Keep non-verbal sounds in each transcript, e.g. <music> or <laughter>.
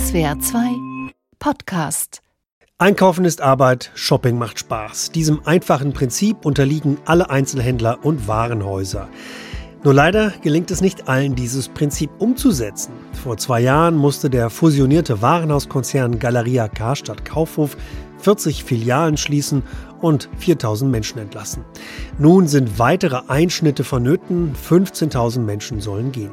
SWR 2 Podcast. Einkaufen ist Arbeit, Shopping macht Spaß. Diesem einfachen Prinzip unterliegen alle Einzelhändler und Warenhäuser. Nur leider gelingt es nicht allen, dieses Prinzip umzusetzen. Vor zwei Jahren musste der fusionierte Warenhauskonzern Galeria Karstadt Kaufhof 40 Filialen schließen und 4000 Menschen entlassen. Nun sind weitere Einschnitte vonnöten, 15.000 Menschen sollen gehen.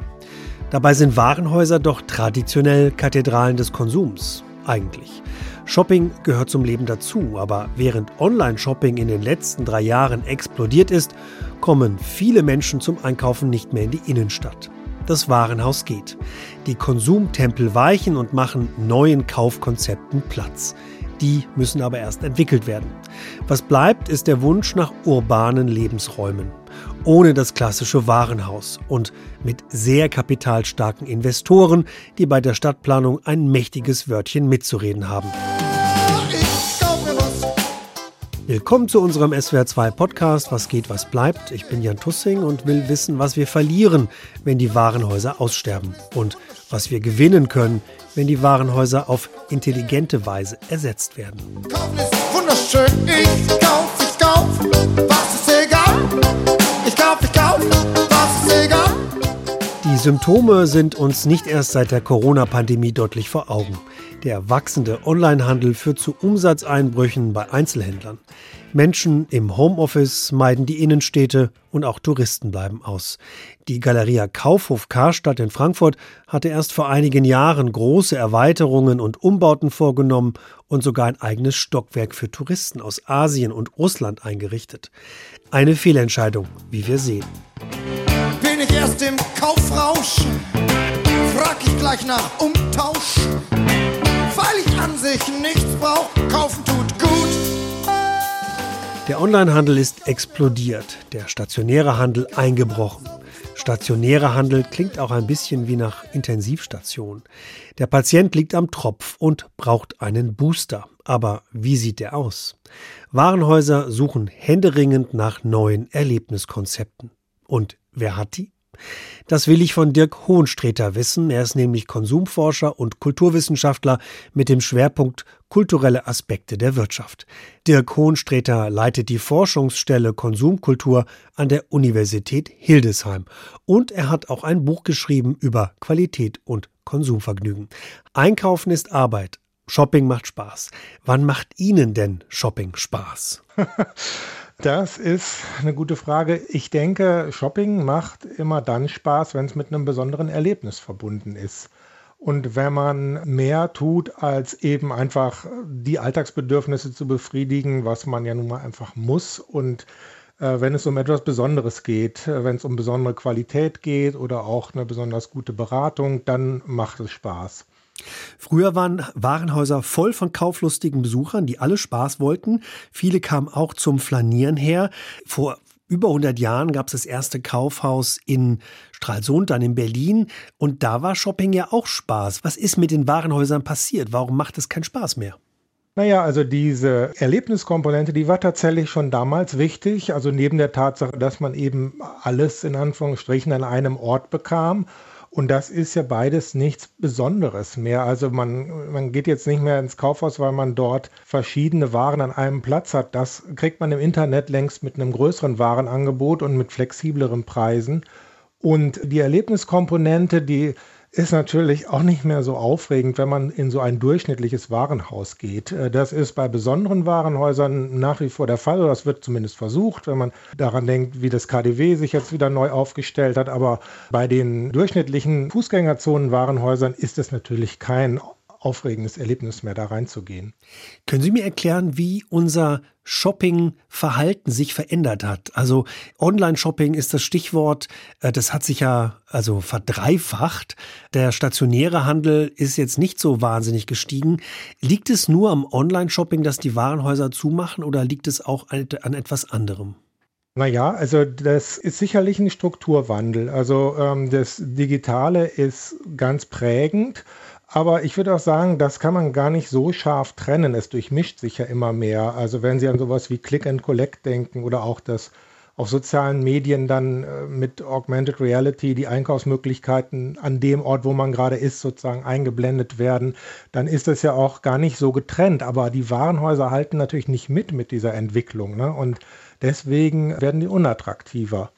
Dabei sind Warenhäuser doch traditionell Kathedralen des Konsums, eigentlich. Shopping gehört zum Leben dazu, aber während Online-Shopping in den letzten drei Jahren explodiert ist, kommen viele Menschen zum Einkaufen nicht mehr in die Innenstadt. Das Warenhaus geht. Die Konsumtempel weichen und machen neuen Kaufkonzepten Platz. Die müssen aber erst entwickelt werden. Was bleibt, ist der Wunsch nach urbanen Lebensräumen. Ohne das klassische Warenhaus und mit sehr kapitalstarken Investoren, die bei der Stadtplanung ein mächtiges Wörtchen mitzureden haben. Willkommen zu unserem SWR2 Podcast Was geht, was bleibt. Ich bin Jan Tussing und will wissen, was wir verlieren, wenn die Warenhäuser aussterben und was wir gewinnen können, wenn die Warenhäuser auf intelligente Weise ersetzt werden. Kauf ist wunderschön, ich kauf, ich kauf, was? Ich kauf, ich kauf, was ist egal? Die Symptome sind uns nicht erst seit der Corona-Pandemie deutlich vor Augen. Der wachsende Onlinehandel führt zu Umsatzeinbrüchen bei Einzelhändlern. Menschen im Homeoffice meiden die Innenstädte und auch Touristen bleiben aus. Die Galeria Kaufhof Karstadt in Frankfurt hatte erst vor einigen Jahren große Erweiterungen und Umbauten vorgenommen und sogar ein eigenes Stockwerk für Touristen aus Asien und Russland eingerichtet. Eine Fehlentscheidung, wie wir sehen. Bin ich erst im Kaufrausch? Frag ich gleich nach Umtausch? weil ich an sich nichts brauche. Kaufen tut. Der Onlinehandel ist explodiert, der stationäre Handel eingebrochen. Stationärer Handel klingt auch ein bisschen wie nach Intensivstation. Der Patient liegt am Tropf und braucht einen Booster. Aber wie sieht der aus? Warenhäuser suchen händeringend nach neuen Erlebniskonzepten. Und wer hat die? Das will ich von Dirk Hohenstreter wissen. Er ist nämlich Konsumforscher und Kulturwissenschaftler mit dem Schwerpunkt kulturelle Aspekte der Wirtschaft. Dirk Hohenstreter leitet die Forschungsstelle Konsumkultur an der Universität Hildesheim. Und er hat auch ein Buch geschrieben über Qualität und Konsumvergnügen. Einkaufen ist Arbeit. Shopping macht Spaß. Wann macht Ihnen denn Shopping Spaß? <laughs> Das ist eine gute Frage. Ich denke, Shopping macht immer dann Spaß, wenn es mit einem besonderen Erlebnis verbunden ist. Und wenn man mehr tut, als eben einfach die Alltagsbedürfnisse zu befriedigen, was man ja nun mal einfach muss. Und äh, wenn es um etwas Besonderes geht, äh, wenn es um besondere Qualität geht oder auch eine besonders gute Beratung, dann macht es Spaß. Früher waren Warenhäuser voll von kauflustigen Besuchern, die alle Spaß wollten. Viele kamen auch zum Flanieren her. Vor über 100 Jahren gab es das erste Kaufhaus in Stralsund, dann in Berlin. Und da war Shopping ja auch Spaß. Was ist mit den Warenhäusern passiert? Warum macht es keinen Spaß mehr? Naja, also diese Erlebniskomponente, die war tatsächlich schon damals wichtig. Also neben der Tatsache, dass man eben alles in Anführungsstrichen an einem Ort bekam und das ist ja beides nichts Besonderes mehr. Also man, man geht jetzt nicht mehr ins Kaufhaus, weil man dort verschiedene Waren an einem Platz hat. Das kriegt man im Internet längst mit einem größeren Warenangebot und mit flexibleren Preisen. Und die Erlebniskomponente, die ist natürlich auch nicht mehr so aufregend, wenn man in so ein durchschnittliches Warenhaus geht. Äh, das ist bei besonderen Warenhäusern nach wie vor der Fall, oder das wird zumindest versucht, wenn man daran denkt, wie das KDW sich jetzt wieder neu aufgestellt hat. Aber bei den durchschnittlichen Fußgängerzonen-Warenhäusern ist es natürlich kein aufregendes Erlebnis mehr, da reinzugehen. Können Sie mir erklären, wie unser Shopping-Verhalten sich verändert hat? Also Online-Shopping ist das Stichwort, äh, das hat sich ja also verdreifacht. Der stationäre Handel ist jetzt nicht so wahnsinnig gestiegen. Liegt es nur am Online-Shopping, dass die Warenhäuser zumachen oder liegt es auch an etwas anderem? Naja, also das ist sicherlich ein Strukturwandel. Also ähm, das Digitale ist ganz prägend. Aber ich würde auch sagen, das kann man gar nicht so scharf trennen. Es durchmischt sich ja immer mehr. Also wenn Sie an sowas wie Click and Collect denken oder auch das auf sozialen Medien dann äh, mit Augmented Reality die Einkaufsmöglichkeiten an dem Ort, wo man gerade ist, sozusagen eingeblendet werden, dann ist das ja auch gar nicht so getrennt. Aber die Warenhäuser halten natürlich nicht mit mit dieser Entwicklung. Ne? Und deswegen werden die unattraktiver.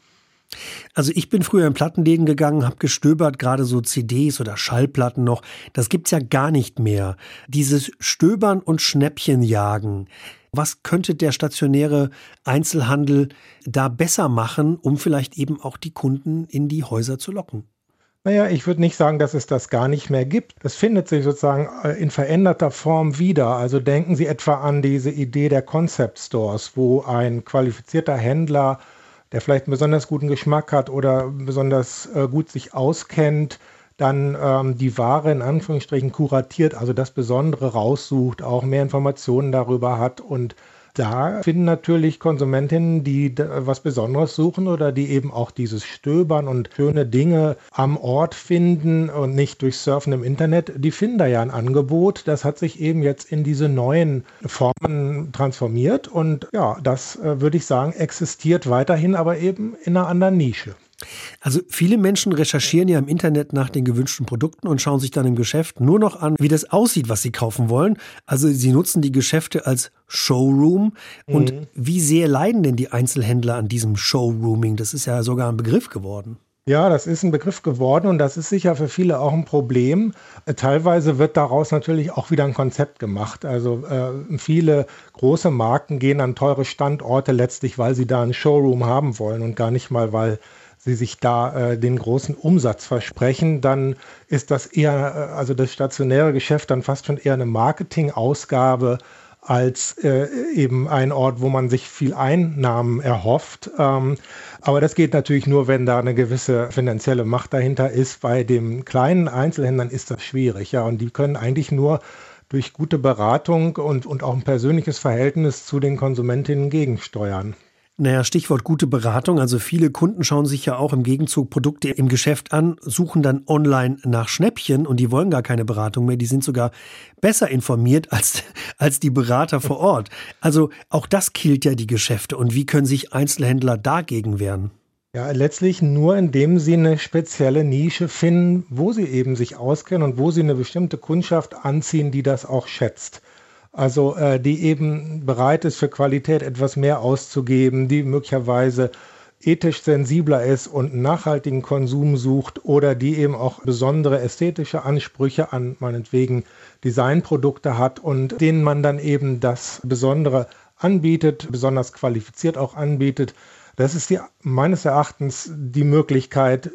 Also ich bin früher in Plattenläden gegangen, habe gestöbert, gerade so CDs oder Schallplatten noch. Das gibt's ja gar nicht mehr. Dieses Stöbern und Schnäppchenjagen. Was könnte der stationäre Einzelhandel da besser machen, um vielleicht eben auch die Kunden in die Häuser zu locken? Naja, ich würde nicht sagen, dass es das gar nicht mehr gibt. Das findet sich sozusagen äh, in veränderter Form wieder. Also denken Sie etwa an diese Idee der Concept Stores, wo ein qualifizierter Händler der vielleicht einen besonders guten Geschmack hat oder besonders äh, gut sich auskennt, dann ähm, die Ware in Anführungsstrichen kuratiert, also das Besondere raussucht, auch mehr Informationen darüber hat und da finden natürlich Konsumentinnen, die was Besonderes suchen oder die eben auch dieses Stöbern und schöne Dinge am Ort finden und nicht durch Surfen im Internet, die finden da ja ein Angebot. Das hat sich eben jetzt in diese neuen Formen transformiert und ja, das äh, würde ich sagen, existiert weiterhin, aber eben in einer anderen Nische. Also viele Menschen recherchieren ja im Internet nach den gewünschten Produkten und schauen sich dann im Geschäft nur noch an, wie das aussieht, was sie kaufen wollen. Also sie nutzen die Geschäfte als Showroom. Und mhm. wie sehr leiden denn die Einzelhändler an diesem Showrooming? Das ist ja sogar ein Begriff geworden. Ja, das ist ein Begriff geworden und das ist sicher für viele auch ein Problem. Äh, teilweise wird daraus natürlich auch wieder ein Konzept gemacht. Also äh, viele große Marken gehen an teure Standorte letztlich, weil sie da einen Showroom haben wollen und gar nicht mal, weil sie sich da äh, den großen Umsatz versprechen, dann ist das eher, äh, also das stationäre Geschäft dann fast schon eher eine Marketingausgabe als äh, eben ein Ort, wo man sich viel Einnahmen erhofft. Ähm, aber das geht natürlich nur, wenn da eine gewisse finanzielle Macht dahinter ist. Bei den kleinen Einzelhändlern ist das schwierig, ja, und die können eigentlich nur durch gute Beratung und, und auch ein persönliches Verhältnis zu den Konsumentinnen gegensteuern. Naja, Stichwort gute Beratung. Also viele Kunden schauen sich ja auch im Gegenzug Produkte im Geschäft an, suchen dann online nach Schnäppchen und die wollen gar keine Beratung mehr. Die sind sogar besser informiert <laughs> als, als die Berater vor Ort. Also auch das killt ja die Geschäfte. Und wie können sich Einzelhändler dagegen wehren? Ja, letztlich nur indem sie eine spezielle Nische finden, wo sie eben sich auskennen und wo sie eine bestimmte Kundschaft anziehen, die das auch schätzt. Also äh, die eben bereit ist, für Qualität etwas mehr auszugeben, die möglicherweise ethisch sensibler ist und nachhaltigen Konsum sucht oder die eben auch besondere ästhetische Ansprüche an meinetwegen Designprodukte hat und denen man dann eben das Besondere anbietet, besonders qualifiziert auch anbietet. Das ist die, meines Erachtens die Möglichkeit,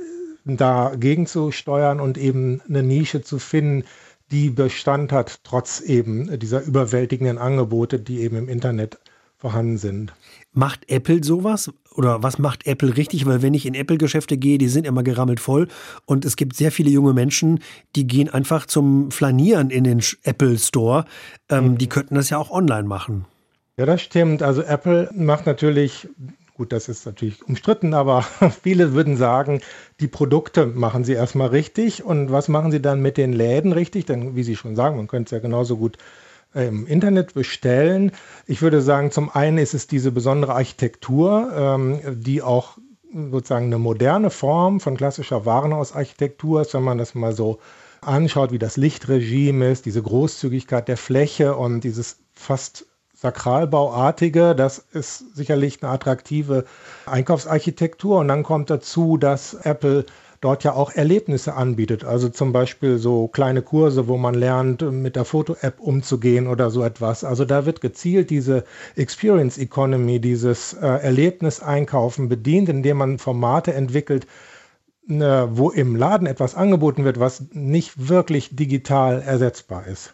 dagegen zu steuern und eben eine Nische zu finden, die Bestand hat, trotz eben dieser überwältigenden Angebote, die eben im Internet vorhanden sind. Macht Apple sowas? Oder was macht Apple richtig? Weil wenn ich in Apple-Geschäfte gehe, die sind immer gerammelt voll. Und es gibt sehr viele junge Menschen, die gehen einfach zum Flanieren in den Apple Store. Ähm, mhm. Die könnten das ja auch online machen. Ja, das stimmt. Also Apple macht natürlich Gut, das ist natürlich umstritten, aber <laughs> viele würden sagen, die Produkte machen sie erstmal richtig. Und was machen sie dann mit den Läden richtig? Denn wie Sie schon sagen, man könnte es ja genauso gut im Internet bestellen. Ich würde sagen, zum einen ist es diese besondere Architektur, ähm, die auch sozusagen eine moderne Form von klassischer Warenhausarchitektur ist, wenn man das mal so anschaut, wie das Lichtregime ist, diese Großzügigkeit der Fläche und dieses fast Sakralbauartige. Das ist sicherlich eine attraktive Einkaufsarchitektur. Und dann kommt dazu, dass Apple dort ja auch Erlebnisse anbietet. Also zum Beispiel so kleine Kurse, wo man lernt, mit der Foto-App umzugehen oder so etwas. Also da wird gezielt diese Experience Economy, dieses äh, Erlebniseinkaufen bedient, indem man Formate entwickelt, äh, wo im Laden etwas angeboten wird, was nicht wirklich digital ersetzbar ist.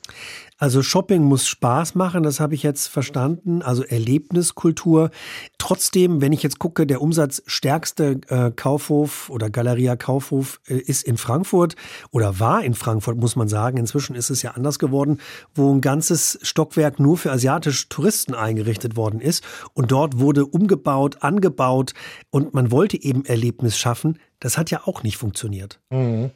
Also Shopping muss Spaß machen, das habe ich jetzt verstanden. Also Erlebniskultur. Trotzdem, wenn ich jetzt gucke, der umsatzstärkste äh, Kaufhof oder Galeria Kaufhof äh, ist in Frankfurt oder war in Frankfurt, muss man sagen. Inzwischen ist es ja anders geworden, wo ein ganzes Stockwerk nur für asiatische Touristen eingerichtet worden ist. Und dort wurde umgebaut, angebaut und man wollte eben Erlebnis schaffen. Das hat ja auch nicht funktioniert. Mhm.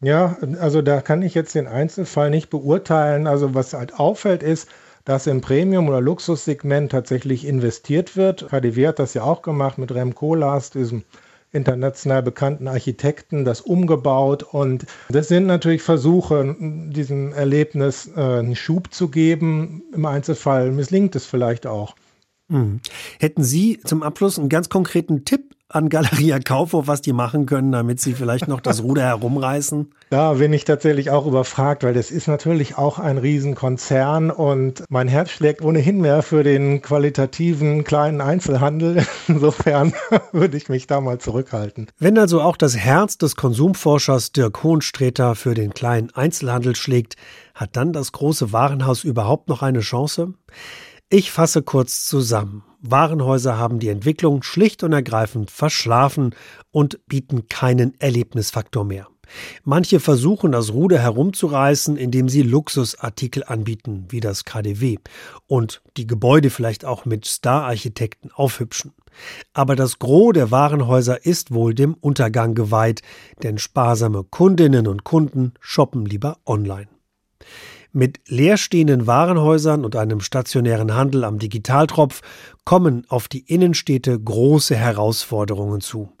Ja, also da kann ich jetzt den Einzelfall nicht beurteilen. Also was halt auffällt ist, dass im Premium- oder Luxussegment tatsächlich investiert wird. KDW hat das ja auch gemacht mit Rem Koolhaas, diesem international bekannten Architekten, das umgebaut. Und das sind natürlich Versuche, diesem Erlebnis äh, einen Schub zu geben. Im Einzelfall misslingt es vielleicht auch. Hm. Hätten Sie zum Abschluss einen ganz konkreten Tipp an Galeria Kaufhof, was die machen können, damit sie vielleicht noch das Ruder herumreißen? <laughs> Da bin ich tatsächlich auch überfragt, weil das ist natürlich auch ein Riesenkonzern und mein Herz schlägt ohnehin mehr für den qualitativen kleinen Einzelhandel. <laughs> Insofern <laughs> würde ich mich da mal zurückhalten. Wenn also auch das Herz des Konsumforschers Dirk Hohenstreter für den kleinen Einzelhandel schlägt, hat dann das große Warenhaus überhaupt noch eine Chance? Ich fasse kurz zusammen. Warenhäuser haben die Entwicklung schlicht und ergreifend verschlafen und bieten keinen Erlebnisfaktor mehr. Manche versuchen das Ruder herumzureißen, indem sie Luxusartikel anbieten, wie das KDW, und die Gebäude vielleicht auch mit Star-Architekten aufhübschen. Aber das Gros der Warenhäuser ist wohl dem Untergang geweiht, denn sparsame Kundinnen und Kunden shoppen lieber online. Mit leerstehenden Warenhäusern und einem stationären Handel am Digitaltropf kommen auf die Innenstädte große Herausforderungen zu.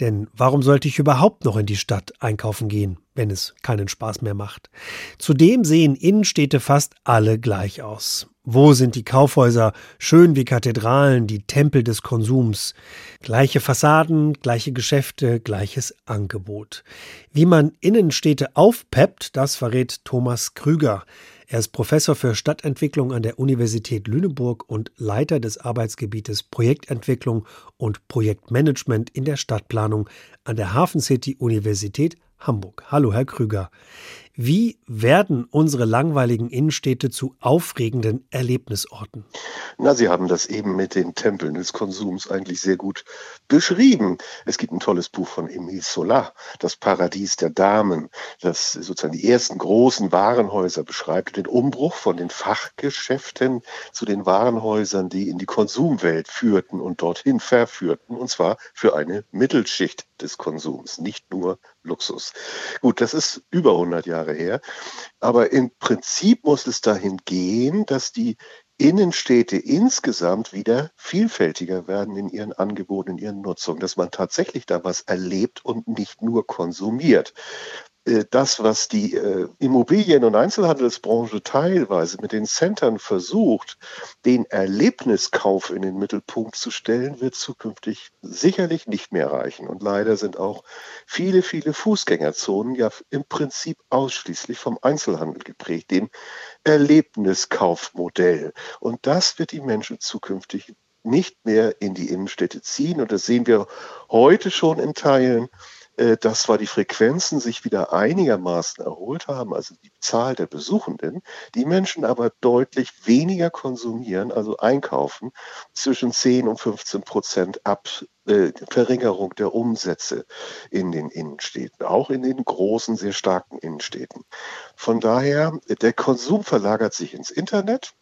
Denn warum sollte ich überhaupt noch in die Stadt einkaufen gehen, wenn es keinen Spaß mehr macht? Zudem sehen Innenstädte fast alle gleich aus. Wo sind die Kaufhäuser, schön wie Kathedralen, die Tempel des Konsums? Gleiche Fassaden, gleiche Geschäfte, gleiches Angebot. Wie man Innenstädte aufpeppt, das verrät Thomas Krüger. Er ist Professor für Stadtentwicklung an der Universität Lüneburg und Leiter des Arbeitsgebietes Projektentwicklung und Projektmanagement in der Stadtplanung an der Hafen City Universität Hamburg. Hallo, Herr Krüger. Wie werden unsere langweiligen Innenstädte zu aufregenden Erlebnisorten? Na, Sie haben das eben mit den Tempeln des Konsums eigentlich sehr gut beschrieben. Es gibt ein tolles Buch von Emile Solar, Das Paradies der Damen, das sozusagen die ersten großen Warenhäuser beschreibt, den Umbruch von den Fachgeschäften zu den Warenhäusern, die in die Konsumwelt führten und dorthin verführten, und zwar für eine Mittelschicht des Konsums, nicht nur Luxus. Gut, das ist über 100 Jahre her, aber im Prinzip muss es dahin gehen, dass die Innenstädte insgesamt wieder vielfältiger werden in ihren Angeboten, in ihren Nutzungen, dass man tatsächlich da was erlebt und nicht nur konsumiert. Äh, das, was die äh, Immobilien- und Einzelhandelsbranche teilweise mit den Centern versucht, den Erlebniskauf in den Mittelpunkt zu stellen, wird zukünftig sicherlich nicht mehr reichen. Und leider sind auch viele, viele Fußgängerzonen ja im Prinzip ausschließlich vom Einzelhandel geprägt, dem Erlebniskaufmodell. Und das wird die Menschen zukünftig nicht mehr in die Innenstädte ziehen. Und das sehen wir heute schon in Teilen dass zwar die Frequenzen sich wieder einigermaßen erholt haben, also die Zahl der Besuchenden, die Menschen aber deutlich weniger konsumieren, also einkaufen, zwischen 10 und 15 Prozent ab äh, Verringerung der Umsätze in den Innenstädten, auch in den großen, sehr starken Innenstädten. Von daher, der Konsum verlagert sich ins Internet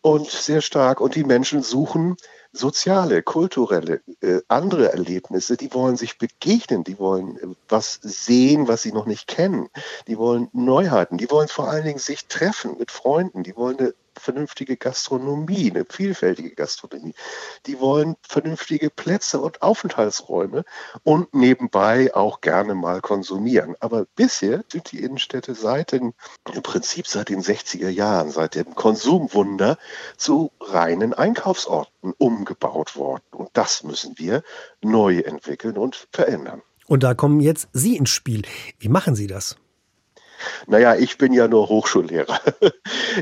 und sehr stark und die Menschen suchen soziale, kulturelle, äh, andere Erlebnisse, die wollen sich begegnen, die wollen äh, was sehen, was sie noch nicht kennen, die wollen Neuheiten, die wollen vor allen Dingen sich treffen mit Freunden, die wollen eine vernünftige Gastronomie, eine vielfältige Gastronomie. Die wollen vernünftige Plätze und Aufenthaltsräume und nebenbei auch gerne mal konsumieren. Aber bisher sind die Innenstädte seit den, im Prinzip seit den 60er Jahren, seit dem Konsumwunder zu reinen Einkaufsorten umgebaut worden. Und das müssen wir neu entwickeln und verändern. Und da kommen jetzt Sie ins Spiel. Wie machen Sie das? Naja, ich bin ja nur Hochschullehrer. <laughs>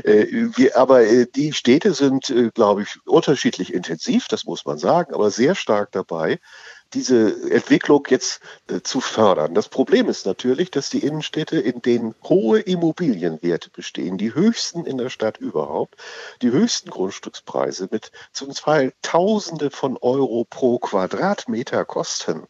Äh, aber äh, die Städte sind, äh, glaube ich, unterschiedlich intensiv, das muss man sagen, aber sehr stark dabei, diese Entwicklung jetzt äh, zu fördern. Das Problem ist natürlich, dass die Innenstädte, in denen hohe Immobilienwerte bestehen, die höchsten in der Stadt überhaupt, die höchsten Grundstückspreise mit zum Teil Tausende von Euro pro Quadratmeter kosten,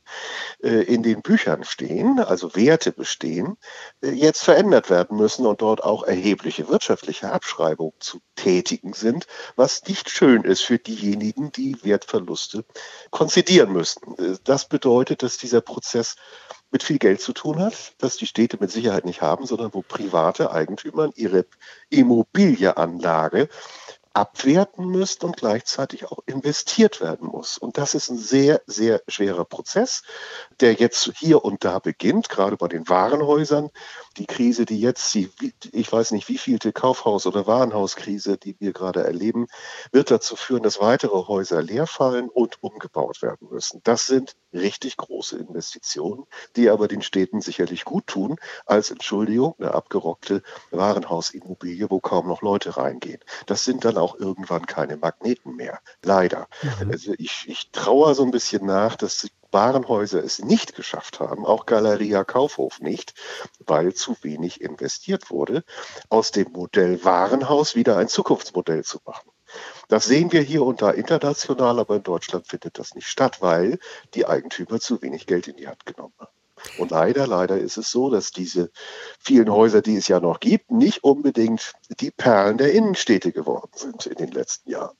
äh, in den Büchern stehen, also Werte bestehen, äh, jetzt verändert werden müssen und dort auch erhebliche wirtschaftliche Abschreibungen zu tätigen sind, was nicht schön ist für diejenigen, die Wertverluste konzidieren müssen das bedeutet, dass dieser Prozess mit viel Geld zu tun hat, das die Städte mit Sicherheit nicht haben, sondern wo private Eigentümer ihre Immobilienanlage abwerten müsst und gleichzeitig auch investiert werden muss. Und das ist ein sehr, sehr schwerer Prozess, der jetzt hier und da beginnt, gerade bei den Warenhäusern. Die Krise, die jetzt, die, ich weiß nicht, wie vielte Kaufhaus- oder Warenhauskrise, die wir gerade erleben, wird dazu führen, dass weitere Häuser leer fallen und umgebaut werden müssen. Das sind richtig große Investitionen, die aber den Städten sicherlich gut tun, als Entschuldigung, eine abgerockte Warenhausimmobilie, wo kaum noch Leute reingehen. Das sind dann auch irgendwann keine Magneten mehr. Leider. Mhm. Also ich, ich trauere so ein bisschen nach, dass die Warenhäuser es nicht geschafft haben, auch Galeria Kaufhof nicht, weil zu wenig investiert wurde, aus dem Modell Warenhaus wieder ein Zukunftsmodell zu machen. Das sehen wir hier und da international, aber in Deutschland findet das nicht statt, weil die Eigentümer zu wenig Geld in die Hand genommen haben. Und leider, leider ist es so, dass diese vielen Häuser, die es ja noch gibt, nicht unbedingt die Perlen der Innenstädte geworden sind in den letzten Jahren.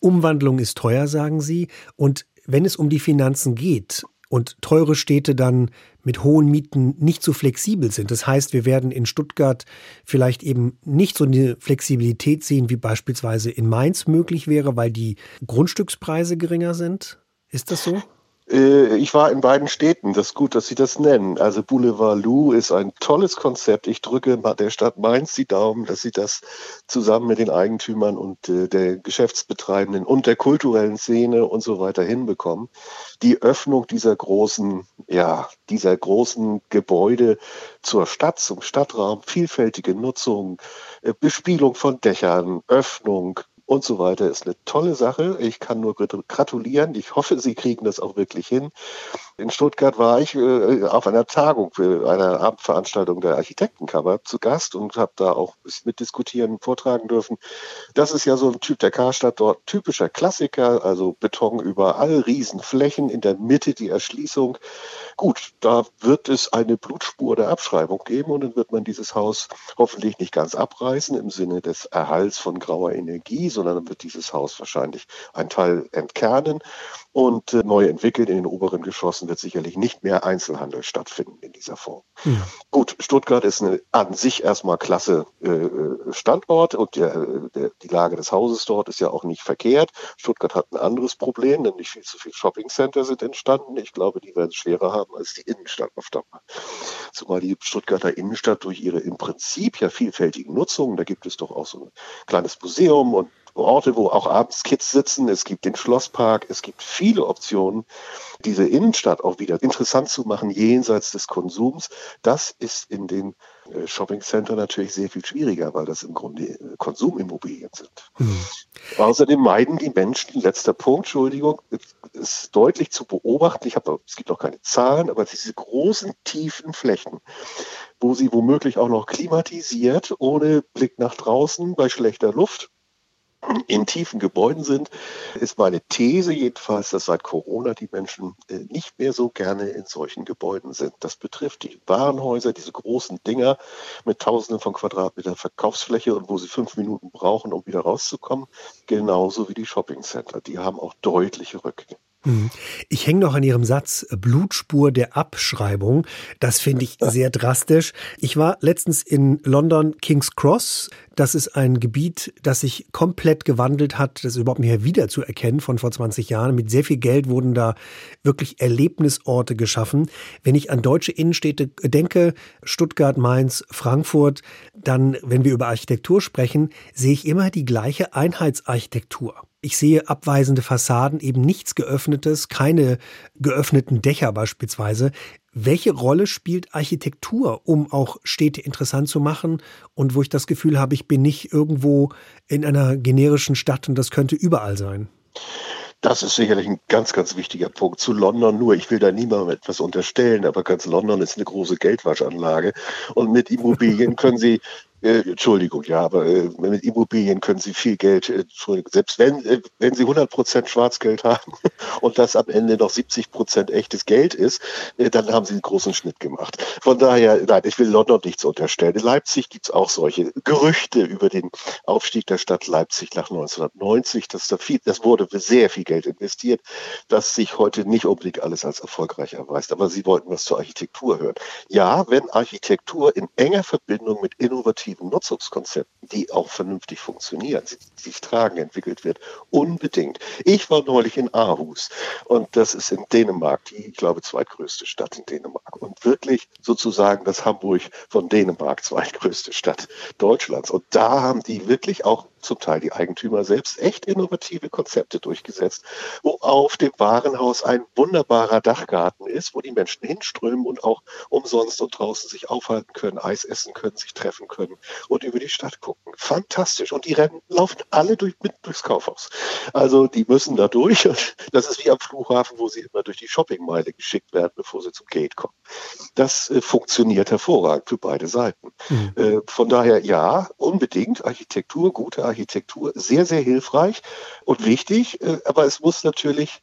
Umwandlung ist teuer, sagen Sie. Und wenn es um die Finanzen geht und teure Städte dann mit hohen Mieten nicht so flexibel sind, das heißt, wir werden in Stuttgart vielleicht eben nicht so eine Flexibilität sehen, wie beispielsweise in Mainz möglich wäre, weil die Grundstückspreise geringer sind. Ist das so? Äh, ich war in beiden Städten. Das ist gut, dass Sie das nennen. Also Boulevard Lou ist ein tolles Konzept. Ich drücke der Stadt Mainz die Daumen, dass sie das zusammen mit den Eigentümern und äh, der Geschäftsbetreibenden und der kulturellen Szene und so weiter hinbekommen. Die Öffnung dieser großen, ja, dieser großen Gebäude zur Stadt, zum Stadtraum, vielfältige Nutzung, äh, Bespielung von Dächern, Öffnung, und so weiter ist eine tolle Sache. Ich kann nur gratulieren. Ich hoffe, Sie kriegen das auch wirklich hin. In Stuttgart war ich äh, auf einer Tagung für eine Abendveranstaltung der Architektenkammer zu Gast und habe da auch mitdiskutieren, vortragen dürfen. Das ist ja so ein Typ der Karstadt dort, typischer Klassiker, also Beton überall, Riesenflächen, in der Mitte die Erschließung. Gut, da wird es eine Blutspur der Abschreibung geben und dann wird man dieses Haus hoffentlich nicht ganz abreißen im Sinne des Erhalts von grauer Energie, sondern dann wird dieses Haus wahrscheinlich ein Teil entkernen und äh, neu entwickelt. In den oberen Geschossen wird sicherlich nicht mehr Einzelhandel stattfinden in dieser Form. Ja. Gut, Stuttgart ist eine an sich erstmal klasse äh, äh, Standort und der, der, die Lage des Hauses dort ist ja auch nicht verkehrt. Stuttgart hat ein anderes Problem, nämlich viel zu viele Shoppingcenter sind entstanden. Ich glaube, die werden es schwerer haben als die Innenstadt auf Dauer. Zumal die Stuttgarter Innenstadt durch ihre im Prinzip ja vielfältigen Nutzungen, da gibt es doch auch so ein kleines Museum und Orte, wo auch abends Kids sitzen. Es gibt den Schlosspark. Es gibt viele Optionen, diese Innenstadt auch wieder interessant zu machen, jenseits des Konsums. Das ist in den äh, Shoppingcenter natürlich sehr viel schwieriger, weil das im Grunde äh, Konsumimmobilien sind. Mhm. Außerdem meiden die Menschen, letzter Punkt, Entschuldigung, ist deutlich zu beobachten. Ich habe, es gibt noch keine Zahlen, aber diese großen, tiefen Flächen, wo sie womöglich auch noch klimatisiert, ohne Blick nach draußen, bei schlechter Luft, in tiefen Gebäuden sind, ist meine These jedenfalls, dass seit Corona die Menschen äh, nicht mehr so gerne in solchen Gebäuden sind. Das betrifft die Warenhäuser, diese großen Dinger mit Tausenden von Quadratmetern Verkaufsfläche und wo sie fünf Minuten brauchen, um wieder rauszukommen, genauso wie die Shoppingcenter. Die haben auch deutliche Rückgänge. Mhm. Ich hänge noch an Ihrem Satz Blutspur der Abschreibung. Das finde ich <laughs> sehr drastisch. Ich war letztens in London King's Cross. Das ist ein Gebiet, das sich komplett gewandelt hat. Das ist überhaupt nicht mehr wiederzuerkennen von vor 20 Jahren. Mit sehr viel Geld wurden da wirklich Erlebnisorte geschaffen. Wenn ich an deutsche Innenstädte denke, Stuttgart, Mainz, Frankfurt, dann, wenn wir über Architektur sprechen, sehe ich immer die gleiche Einheitsarchitektur. Ich sehe abweisende Fassaden, eben nichts Geöffnetes, keine geöffneten Dächer beispielsweise. Welche Rolle spielt Architektur, um auch Städte interessant zu machen und wo ich das Gefühl habe, ich bin nicht irgendwo in einer generischen Stadt und das könnte überall sein? Das ist sicherlich ein ganz, ganz wichtiger Punkt. Zu London nur, ich will da niemandem etwas unterstellen, aber ganz London ist eine große Geldwaschanlage. Und mit Immobilien können Sie äh, Entschuldigung, ja, aber äh, mit Immobilien können Sie viel Geld, äh, selbst wenn, äh, wenn Sie 100 Prozent Schwarzgeld <laughs> haben und das am Ende noch 70 Prozent echtes Geld ist, äh, dann haben Sie einen großen Schnitt gemacht. Von daher, nein, ich will London nichts unterstellen. In Leipzig gibt es auch solche Gerüchte über den Aufstieg der Stadt Leipzig nach 1990. Das, da viel, das wurde sehr viel Geld investiert, das sich heute nicht unbedingt alles als erfolgreich erweist. Aber Sie wollten was zur Architektur hören. Ja, wenn Architektur in enger Verbindung mit innovativen innovativen Nutzungskonzepten, die auch vernünftig funktionieren, sich tragen, entwickelt wird. Unbedingt. Ich war neulich in Aarhus und das ist in Dänemark, die, ich glaube, zweitgrößte Stadt in Dänemark und wirklich sozusagen das Hamburg von Dänemark, zweitgrößte Stadt Deutschlands. Und da haben die wirklich auch zum Teil die Eigentümer selbst echt innovative Konzepte durchgesetzt, wo auf dem Warenhaus ein wunderbarer Dachgarten ist, wo die Menschen hinströmen und auch umsonst und draußen sich aufhalten können, Eis essen können, sich treffen können und über die Stadt gucken. Fantastisch. Und die rennen, laufen alle durch, mit durchs Kaufhaus. Also die müssen da durch. Das ist wie am Flughafen, wo sie immer durch die Shoppingmeile geschickt werden, bevor sie zum Gate kommen. Das äh, funktioniert hervorragend für beide Seiten. Mhm. Äh, von daher ja, unbedingt Architektur, gute Architektur, sehr, sehr hilfreich und wichtig. Äh, aber es muss natürlich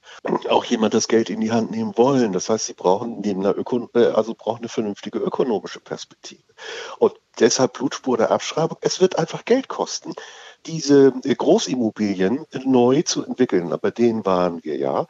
auch jemand das Geld in die Hand nehmen wollen. Das heißt, sie brauchen neben einer Öko äh, also brauchen eine vernünftige ökonomische Perspektive. Und deshalb Blutspur der Abschreibung. Es wird einfach Geld kosten, diese Großimmobilien neu zu entwickeln. Aber denen waren wir ja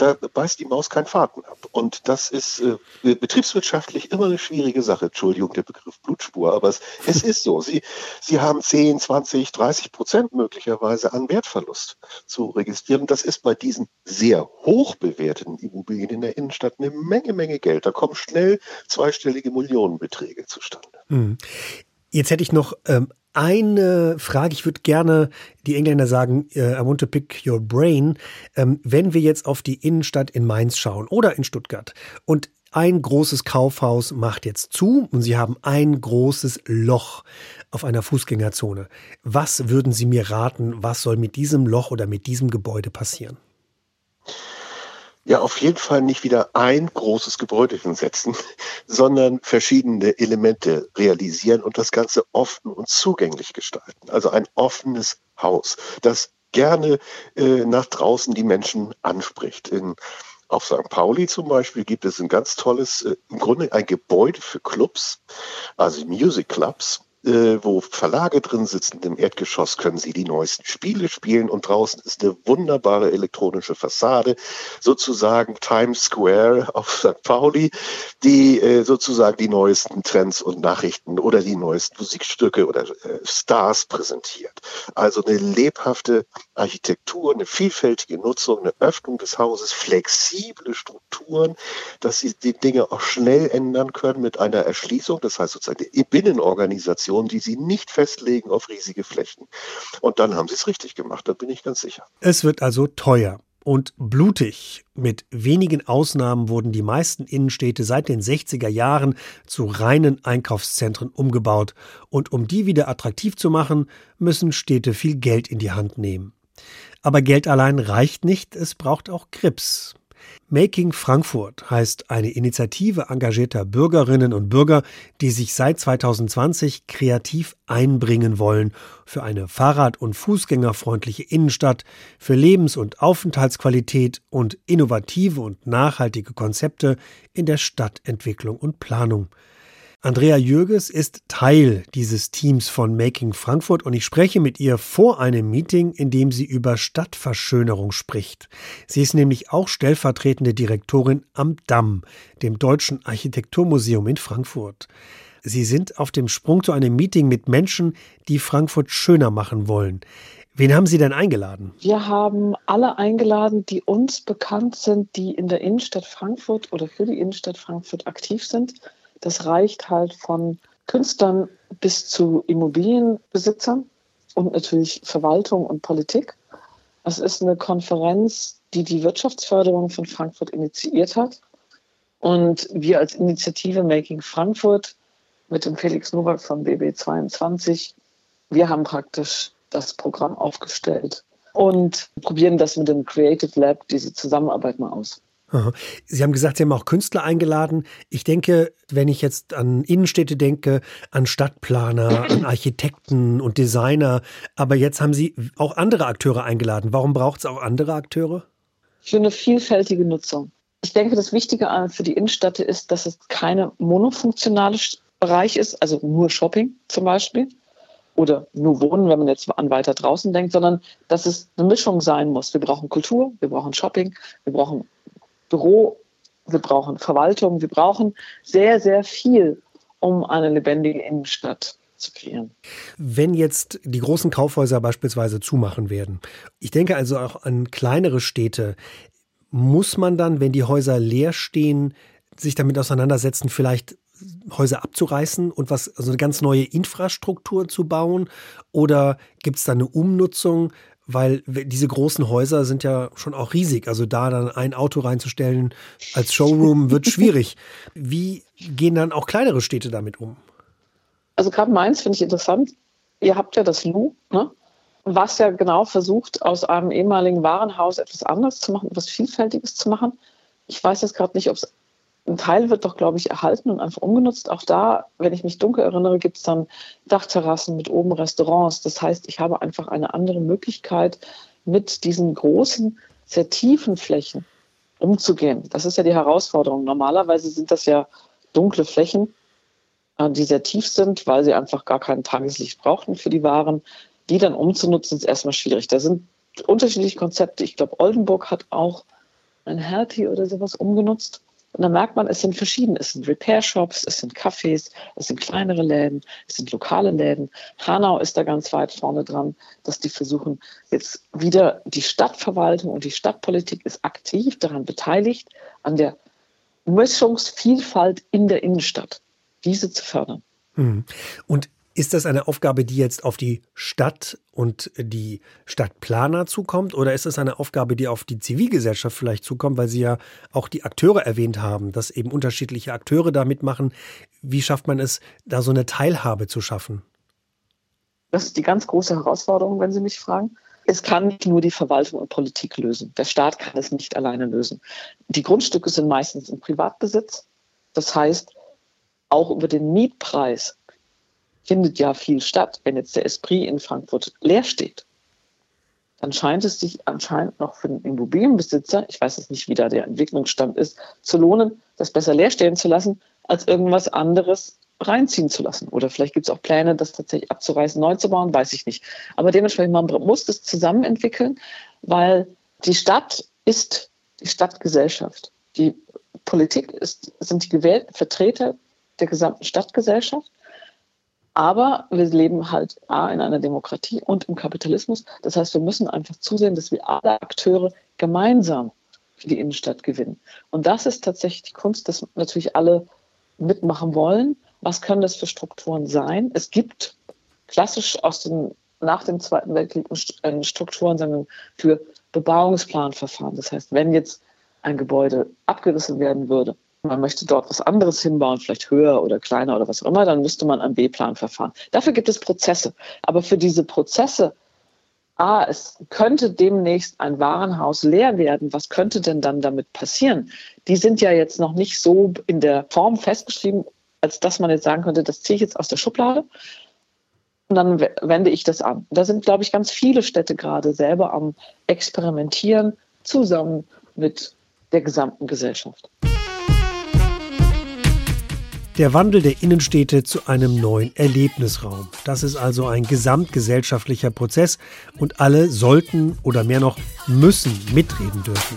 da beißt die Maus keinen Faden ab. Und das ist äh, betriebswirtschaftlich immer eine schwierige Sache. Entschuldigung, der Begriff Blutspur, aber es, es <laughs> ist so. Sie, Sie haben 10, 20, 30 Prozent möglicherweise an Wertverlust zu registrieren. Das ist bei diesen sehr hoch bewerteten Immobilien in der Innenstadt eine Menge, Menge Geld. Da kommen schnell zweistellige Millionenbeträge zustande. Mhm. Jetzt hätte ich noch ähm, eine Frage. Ich würde gerne, die Engländer sagen, äh, I want to pick your brain. Ähm, wenn wir jetzt auf die Innenstadt in Mainz schauen oder in Stuttgart und ein großes Kaufhaus macht jetzt zu und Sie haben ein großes Loch auf einer Fußgängerzone. Was würden Sie mir raten, was soll mit diesem Loch oder mit diesem Gebäude passieren? Ja auf jeden Fall nicht wieder ein großes Gebäude hinsetzen, <laughs> sondern verschiedene Elemente realisieren und das Ganze offen und zugänglich gestalten. Also ein offenes Haus, das gerne äh, nach draußen die Menschen anspricht. In, auf St. Pauli zum Beispiel gibt es ein ganz tolles, äh, im Grunde ein Gebäude für Clubs, also Music Clubs äh, wo Verlage drin sitzen. Im Erdgeschoss können Sie die neuesten Spiele spielen und draußen ist eine wunderbare elektronische Fassade, sozusagen Times Square auf St. Pauli, die äh, sozusagen die neuesten Trends und Nachrichten oder die neuesten Musikstücke oder äh, Stars präsentiert. Also eine lebhafte Architektur, eine vielfältige Nutzung, eine Öffnung des Hauses, flexible Strukturen, dass Sie die Dinge auch schnell ändern können mit einer Erschließung, das heißt sozusagen die Binnenorganisation Installationen, die sie nicht festlegen auf riesige Flächen. Und dann haben sie es richtig gemacht, da bin ich ganz sicher. Es wird also teuer und blutig. Mit wenigen Ausnahmen wurden die meisten Innenstädte seit den 60er Jahren zu reinen Einkaufszentren umgebaut. Und um die wieder attraktiv zu machen, müssen Städte viel Geld in die Hand nehmen. Aber Geld allein reicht nicht, es braucht auch Grips. Making Frankfurt heißt eine Initiative engagierter Bürgerinnen und Bürger, die sich seit 2020 kreativ einbringen wollen für eine fahrrad- und fußgängerfreundliche Innenstadt, für Lebens- und Aufenthaltsqualität und innovative und nachhaltige Konzepte in der Stadtentwicklung und Planung. Andrea Jürges ist Teil dieses Teams von Making Frankfurt und ich spreche mit ihr vor einem Meeting, in dem sie über Stadtverschönerung spricht. Sie ist nämlich auch stellvertretende Direktorin am Damm, dem Deutschen Architekturmuseum in Frankfurt. Sie sind auf dem Sprung zu einem Meeting mit Menschen, die Frankfurt schöner machen wollen. Wen haben Sie denn eingeladen? Wir haben alle eingeladen, die uns bekannt sind, die in der Innenstadt Frankfurt oder für die Innenstadt Frankfurt aktiv sind. Das reicht halt von Künstlern bis zu Immobilienbesitzern und natürlich Verwaltung und Politik. Es ist eine Konferenz, die die Wirtschaftsförderung von Frankfurt initiiert hat. Und wir als Initiative Making Frankfurt mit dem Felix Nowak von BB22, wir haben praktisch das Programm aufgestellt und probieren das mit dem Creative Lab, diese Zusammenarbeit mal aus. Sie haben gesagt, Sie haben auch Künstler eingeladen. Ich denke, wenn ich jetzt an Innenstädte denke, an Stadtplaner, an Architekten und Designer, aber jetzt haben Sie auch andere Akteure eingeladen. Warum braucht es auch andere Akteure? Für eine vielfältige Nutzung. Ich denke, das Wichtige für die Innenstädte ist, dass es keine monofunktionale Bereich ist, also nur Shopping zum Beispiel oder nur Wohnen, wenn man jetzt an weiter draußen denkt, sondern dass es eine Mischung sein muss. Wir brauchen Kultur, wir brauchen Shopping, wir brauchen Büro, wir brauchen Verwaltung, wir brauchen sehr, sehr viel, um eine lebendige Innenstadt zu kreieren. Wenn jetzt die großen Kaufhäuser beispielsweise zumachen werden, ich denke also auch an kleinere Städte, muss man dann, wenn die Häuser leer stehen, sich damit auseinandersetzen, vielleicht Häuser abzureißen und was, also eine ganz neue Infrastruktur zu bauen? Oder gibt es da eine Umnutzung? Weil diese großen Häuser sind ja schon auch riesig. Also da dann ein Auto reinzustellen als Showroom wird <laughs> schwierig. Wie gehen dann auch kleinere Städte damit um? Also gerade Mainz finde ich interessant. Ihr habt ja das Lu, ne? was ja genau versucht, aus einem ehemaligen Warenhaus etwas anderes zu machen, etwas Vielfältiges zu machen. Ich weiß jetzt gerade nicht, ob es ein Teil wird doch, glaube ich, erhalten und einfach umgenutzt. Auch da, wenn ich mich dunkel erinnere, gibt es dann Dachterrassen mit oben Restaurants. Das heißt, ich habe einfach eine andere Möglichkeit, mit diesen großen, sehr tiefen Flächen umzugehen. Das ist ja die Herausforderung. Normalerweise sind das ja dunkle Flächen, äh, die sehr tief sind, weil sie einfach gar kein Tageslicht brauchten für die Waren. Die dann umzunutzen, ist erstmal schwierig. Da sind unterschiedliche Konzepte. Ich glaube, Oldenburg hat auch ein Hertie oder sowas umgenutzt. Und dann merkt man, es sind verschiedene. Es sind Repair-Shops, es sind Cafés, es sind kleinere Läden, es sind lokale Läden. Hanau ist da ganz weit vorne dran, dass die versuchen, jetzt wieder die Stadtverwaltung und die Stadtpolitik ist aktiv daran beteiligt, an der Mischungsvielfalt in der Innenstadt, diese zu fördern. Hm. Und ist das eine Aufgabe, die jetzt auf die Stadt und die Stadtplaner zukommt? Oder ist es eine Aufgabe, die auf die Zivilgesellschaft vielleicht zukommt, weil Sie ja auch die Akteure erwähnt haben, dass eben unterschiedliche Akteure da mitmachen? Wie schafft man es, da so eine Teilhabe zu schaffen? Das ist die ganz große Herausforderung, wenn Sie mich fragen. Es kann nicht nur die Verwaltung und Politik lösen. Der Staat kann es nicht alleine lösen. Die Grundstücke sind meistens im Privatbesitz. Das heißt, auch über den Mietpreis findet ja viel statt. Wenn jetzt der Esprit in Frankfurt leer steht, dann scheint es sich anscheinend noch für den Immobilienbesitzer, ich weiß jetzt nicht, wie da der Entwicklungsstand ist, zu lohnen, das besser leer stehen zu lassen, als irgendwas anderes reinziehen zu lassen. Oder vielleicht gibt es auch Pläne, das tatsächlich abzureißen, neu zu bauen, weiß ich nicht. Aber dementsprechend, man muss das zusammen entwickeln, weil die Stadt ist die Stadtgesellschaft. Die Politik ist, sind die gewählten Vertreter der gesamten Stadtgesellschaft. Aber wir leben halt A in einer Demokratie und im Kapitalismus. Das heißt, wir müssen einfach zusehen, dass wir alle Akteure gemeinsam für die Innenstadt gewinnen. Und das ist tatsächlich die Kunst, dass natürlich alle mitmachen wollen. Was können das für Strukturen sein? Es gibt klassisch aus den nach dem Zweiten Weltkrieg Strukturen sagen für Bebauungsplanverfahren. Das heißt, wenn jetzt ein Gebäude abgerissen werden würde, man möchte dort was anderes hinbauen, vielleicht höher oder kleiner oder was auch immer, dann müsste man einen B-Plan verfahren. Dafür gibt es Prozesse. Aber für diese Prozesse, ah, es könnte demnächst ein Warenhaus leer werden, was könnte denn dann damit passieren? Die sind ja jetzt noch nicht so in der Form festgeschrieben, als dass man jetzt sagen könnte, das ziehe ich jetzt aus der Schublade und dann wende ich das an. Da sind, glaube ich, ganz viele Städte gerade selber am Experimentieren zusammen mit der gesamten Gesellschaft. Der Wandel der Innenstädte zu einem neuen Erlebnisraum. Das ist also ein gesamtgesellschaftlicher Prozess und alle sollten oder mehr noch müssen mitreden dürfen.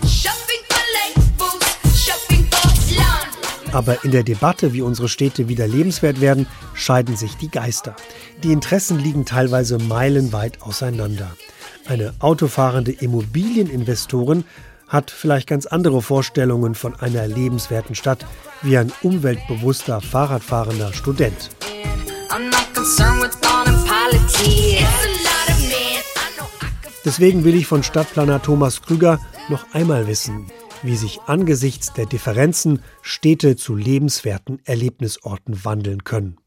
Aber in der Debatte, wie unsere Städte wieder lebenswert werden, scheiden sich die Geister. Die Interessen liegen teilweise meilenweit auseinander. Eine autofahrende Immobilieninvestorin hat vielleicht ganz andere Vorstellungen von einer lebenswerten Stadt wie ein umweltbewusster Fahrradfahrender Student. Deswegen will ich von Stadtplaner Thomas Krüger noch einmal wissen, wie sich angesichts der Differenzen Städte zu lebenswerten Erlebnisorten wandeln können.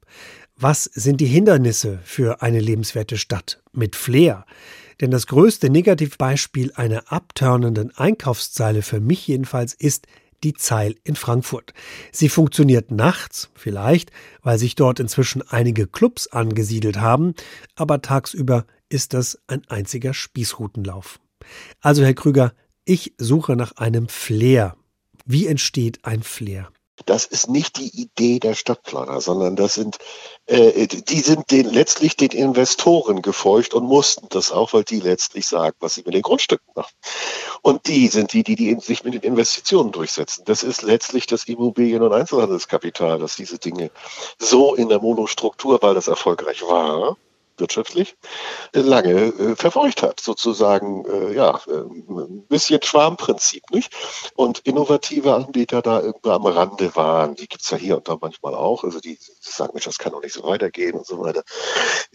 Was sind die Hindernisse für eine lebenswerte Stadt mit Flair? Denn das größte Negativbeispiel einer abturnenden Einkaufszeile für mich jedenfalls ist die Zeil in Frankfurt. Sie funktioniert nachts, vielleicht, weil sich dort inzwischen einige Clubs angesiedelt haben, aber tagsüber ist das ein einziger Spießrutenlauf. Also, Herr Krüger, ich suche nach einem Flair. Wie entsteht ein Flair? Das ist nicht die Idee der Stadtplaner, sondern das sind, äh, die sind den, letztlich den Investoren gefeucht und mussten das auch, weil die letztlich sagen, was sie mit den Grundstücken machen. Und die sind die, die, die sich mit den Investitionen durchsetzen. Das ist letztlich das Immobilien- und Einzelhandelskapital, das diese Dinge so in der Monostruktur, weil das erfolgreich war, wirtschaftlich lange äh, verfolgt hat, sozusagen äh, ja äh, ein bisschen Schwarmprinzip, nicht? Und innovative Anbieter da irgendwo am Rande waren, die gibt's ja hier und da manchmal auch, also die, sagen, Mensch, das kann doch nicht so weitergehen und so weiter,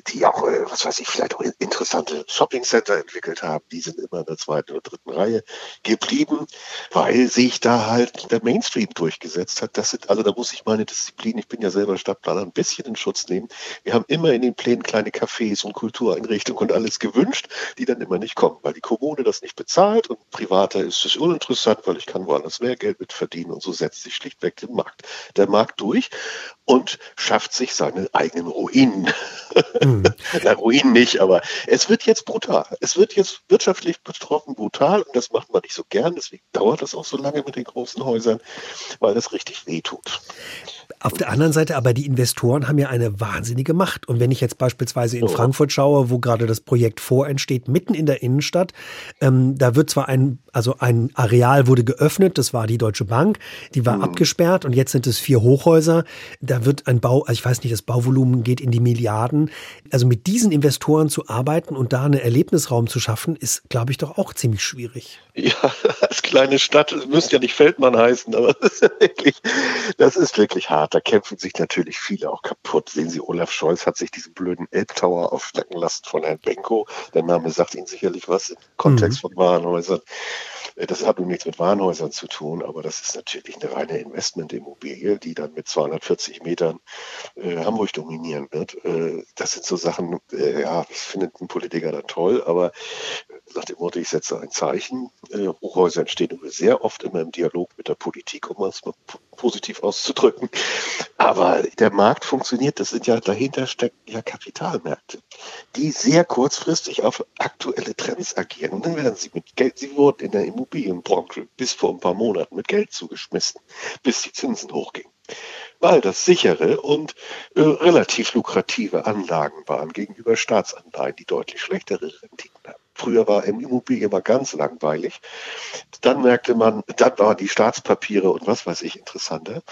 die auch, äh, was weiß ich, vielleicht auch interessante Shoppingcenter entwickelt haben, die sind immer in der zweiten oder dritten Reihe geblieben, weil sich da halt der Mainstream durchgesetzt hat. Das sind, also da muss ich meine Disziplin, ich bin ja selber Stadtplaner, ein bisschen in Schutz nehmen. Wir haben immer in den Plänen kleine Cafés Cafés und Kultureinrichtungen und alles gewünscht, die dann immer nicht kommen, weil die Kommune das nicht bezahlt und privater ist es uninteressant, weil ich kann woanders mehr Geld mit verdienen und so setzt sich schlichtweg den Markt. Der Markt durch und schafft sich seine eigenen Ruinen. <laughs> Mhm. Na, Ruinen nicht, aber es wird jetzt brutal. Es wird jetzt wirtschaftlich betroffen brutal und das macht man nicht so gern. Deswegen dauert das auch so lange mit den großen Häusern, weil das richtig wehtut. Auf der anderen Seite aber die Investoren haben ja eine wahnsinnige Macht. Und wenn ich jetzt beispielsweise in Frankfurt schaue, wo gerade das Projekt vorentsteht, mitten in der Innenstadt, ähm, da wird zwar ein, also ein Areal wurde geöffnet, das war die Deutsche Bank, die war mhm. abgesperrt und jetzt sind es vier Hochhäuser. Da wird ein Bau, also ich weiß nicht, das Bauvolumen geht in die Milliarden. Also mit diesen Investoren zu arbeiten und da einen Erlebnisraum zu schaffen, ist, glaube ich, doch auch ziemlich schwierig. Ja, <laughs> als kleine Stadt, müsste ja nicht Feldmann heißen, aber <laughs> das ist wirklich, das ist wirklich hart da kämpfen sich natürlich viele auch kaputt. Sehen Sie, Olaf Scholz hat sich diesen blöden Elbtower aufschnacken lassen von Herrn Benko. Der Name sagt Ihnen sicherlich was im Kontext mhm. von Warenhäusern. Äh, das hat nun nichts mit Warenhäusern zu tun, aber das ist natürlich eine reine Investmentimmobilie, die dann mit 240 Metern äh, Hamburg dominieren wird. Äh, das sind so Sachen, äh, ja, das findet ein Politiker dann toll, aber nach dem Motto, ich setze ein Zeichen. Äh, Hochhäuser entstehen sehr oft immer im Dialog mit der Politik, um es mal positiv auszudrücken. Aber der Markt funktioniert, das sind ja dahinter stecken ja Kapitalmärkte, die sehr kurzfristig auf aktuelle Trends agieren. Und dann werden sie mit Geld, sie wurden in der Immobilienbranche bis vor ein paar Monaten mit Geld zugeschmissen, bis die Zinsen hochgingen weil das sichere und äh, relativ lukrative Anlagen waren gegenüber Staatsanleihen, die deutlich schlechtere Renditen haben. Früher war Immobilie immer ganz langweilig. Dann merkte man, dann waren die Staatspapiere und was weiß ich interessanter.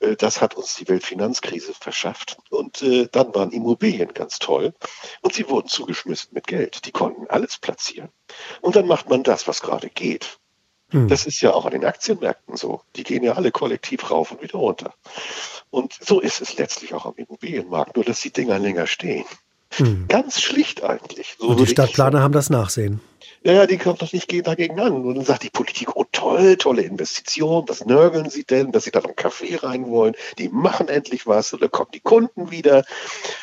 Äh, das hat uns die Weltfinanzkrise verschafft. Und äh, dann waren Immobilien ganz toll. Und sie wurden zugeschmissen mit Geld. Die konnten alles platzieren. Und dann macht man das, was gerade geht. Hm. Das ist ja auch an den Aktienmärkten so. Die gehen ja alle kollektiv rauf und wieder runter. Und so ist es letztlich auch am Immobilienmarkt, nur dass die Dinger länger stehen. Hm. Ganz schlicht eigentlich. So und die Stadtplaner haben das Nachsehen. Ja, ja, die kommt doch nicht dagegen an. Und dann sagt die Politik, oh toll, tolle Investition, was nörgeln sie denn, dass sie da noch einen Kaffee rein wollen? Die machen endlich was und dann kommen die Kunden wieder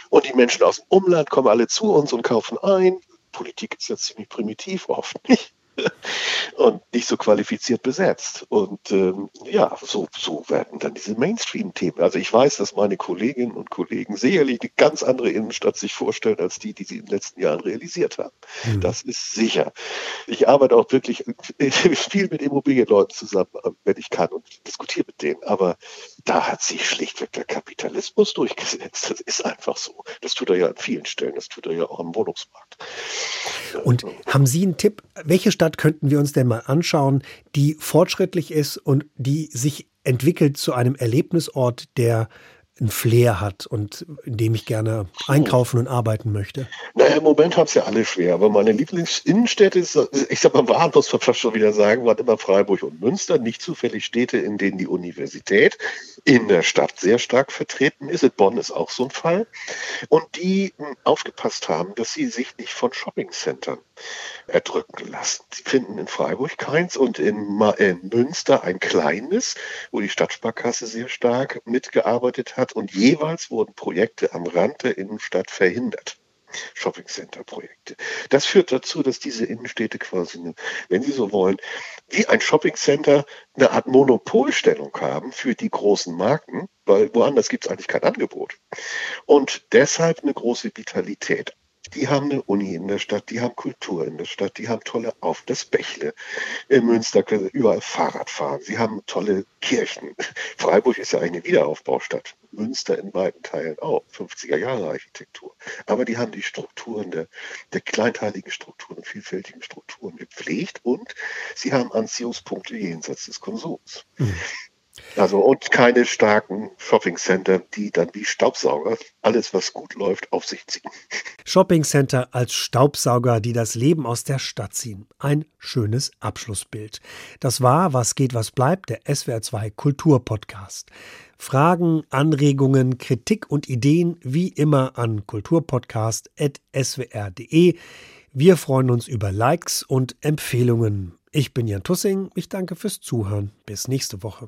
und die Menschen aus dem Umland kommen alle zu uns und kaufen ein. Politik ist ja ziemlich primitiv oft, nicht? Und nicht so qualifiziert besetzt. Und ähm, ja, so, so werden dann diese Mainstream-Themen. Also ich weiß, dass meine Kolleginnen und Kollegen sicherlich eine ganz andere Innenstadt sich vorstellen, als die, die sie in den letzten Jahren realisiert haben. Mhm. Das ist sicher. Ich arbeite auch wirklich <laughs> viel mit Immobilienleuten zusammen, wenn ich kann und diskutiere mit denen. Aber da hat sich schlichtweg der Kapitalismus durchgesetzt. Das ist einfach so. Das tut er ja an vielen Stellen. Das tut er ja auch am Wohnungsmarkt. Und haben Sie einen Tipp? Welche Stadt könnten wir uns denn mal anschauen, die fortschrittlich ist und die sich entwickelt zu einem Erlebnisort, der ein Flair hat und in dem ich gerne einkaufen und arbeiten möchte? Naja, im Moment haben es ja alle schwer, aber meine Lieblingsinnenstädte, ist, ich sag mal, waren, muss man fast schon wieder sagen, waren immer Freiburg und Münster, nicht zufällig Städte, in denen die Universität in der Stadt sehr stark vertreten ist. Bonn ist auch so ein Fall. Und die hm, aufgepasst haben, dass sie sich nicht von Shoppingcentern erdrücken lassen. Sie finden in Freiburg keins und in, in Münster ein kleines, wo die Stadtsparkasse sehr stark mitgearbeitet hat und jeweils wurden Projekte am Rand der Innenstadt verhindert. Shopping-Center-Projekte. Das führt dazu, dass diese Innenstädte quasi, eine, wenn Sie so wollen, wie ein Shopping-Center eine Art Monopolstellung haben für die großen Marken, weil woanders gibt es eigentlich kein Angebot. Und deshalb eine große Vitalität. Die haben eine Uni in der Stadt, die haben Kultur in der Stadt, die haben tolle Auf, das Bächle. In Münster können sie überall Fahrrad fahren. Sie haben tolle Kirchen. <laughs> Freiburg ist ja eine Wiederaufbaustadt. Münster in weiten Teilen auch. 50er Jahre Architektur. Aber die haben die Strukturen der, der kleinteiligen Strukturen, vielfältigen Strukturen gepflegt und sie haben Anziehungspunkte jenseits des Konsums. Mhm. Also und keine starken Shoppingcenter, die dann wie Staubsauger alles, was gut läuft, auf sich ziehen. <laughs> Shoppingcenter als Staubsauger, die das Leben aus der Stadt ziehen. Ein schönes Abschlussbild. Das war Was geht, was bleibt, der SWR2 Kulturpodcast. Fragen, Anregungen, Kritik und Ideen wie immer an kulturpodcast.swr.de. Wir freuen uns über Likes und Empfehlungen. Ich bin Jan Tussing. Ich danke fürs Zuhören. Bis nächste Woche.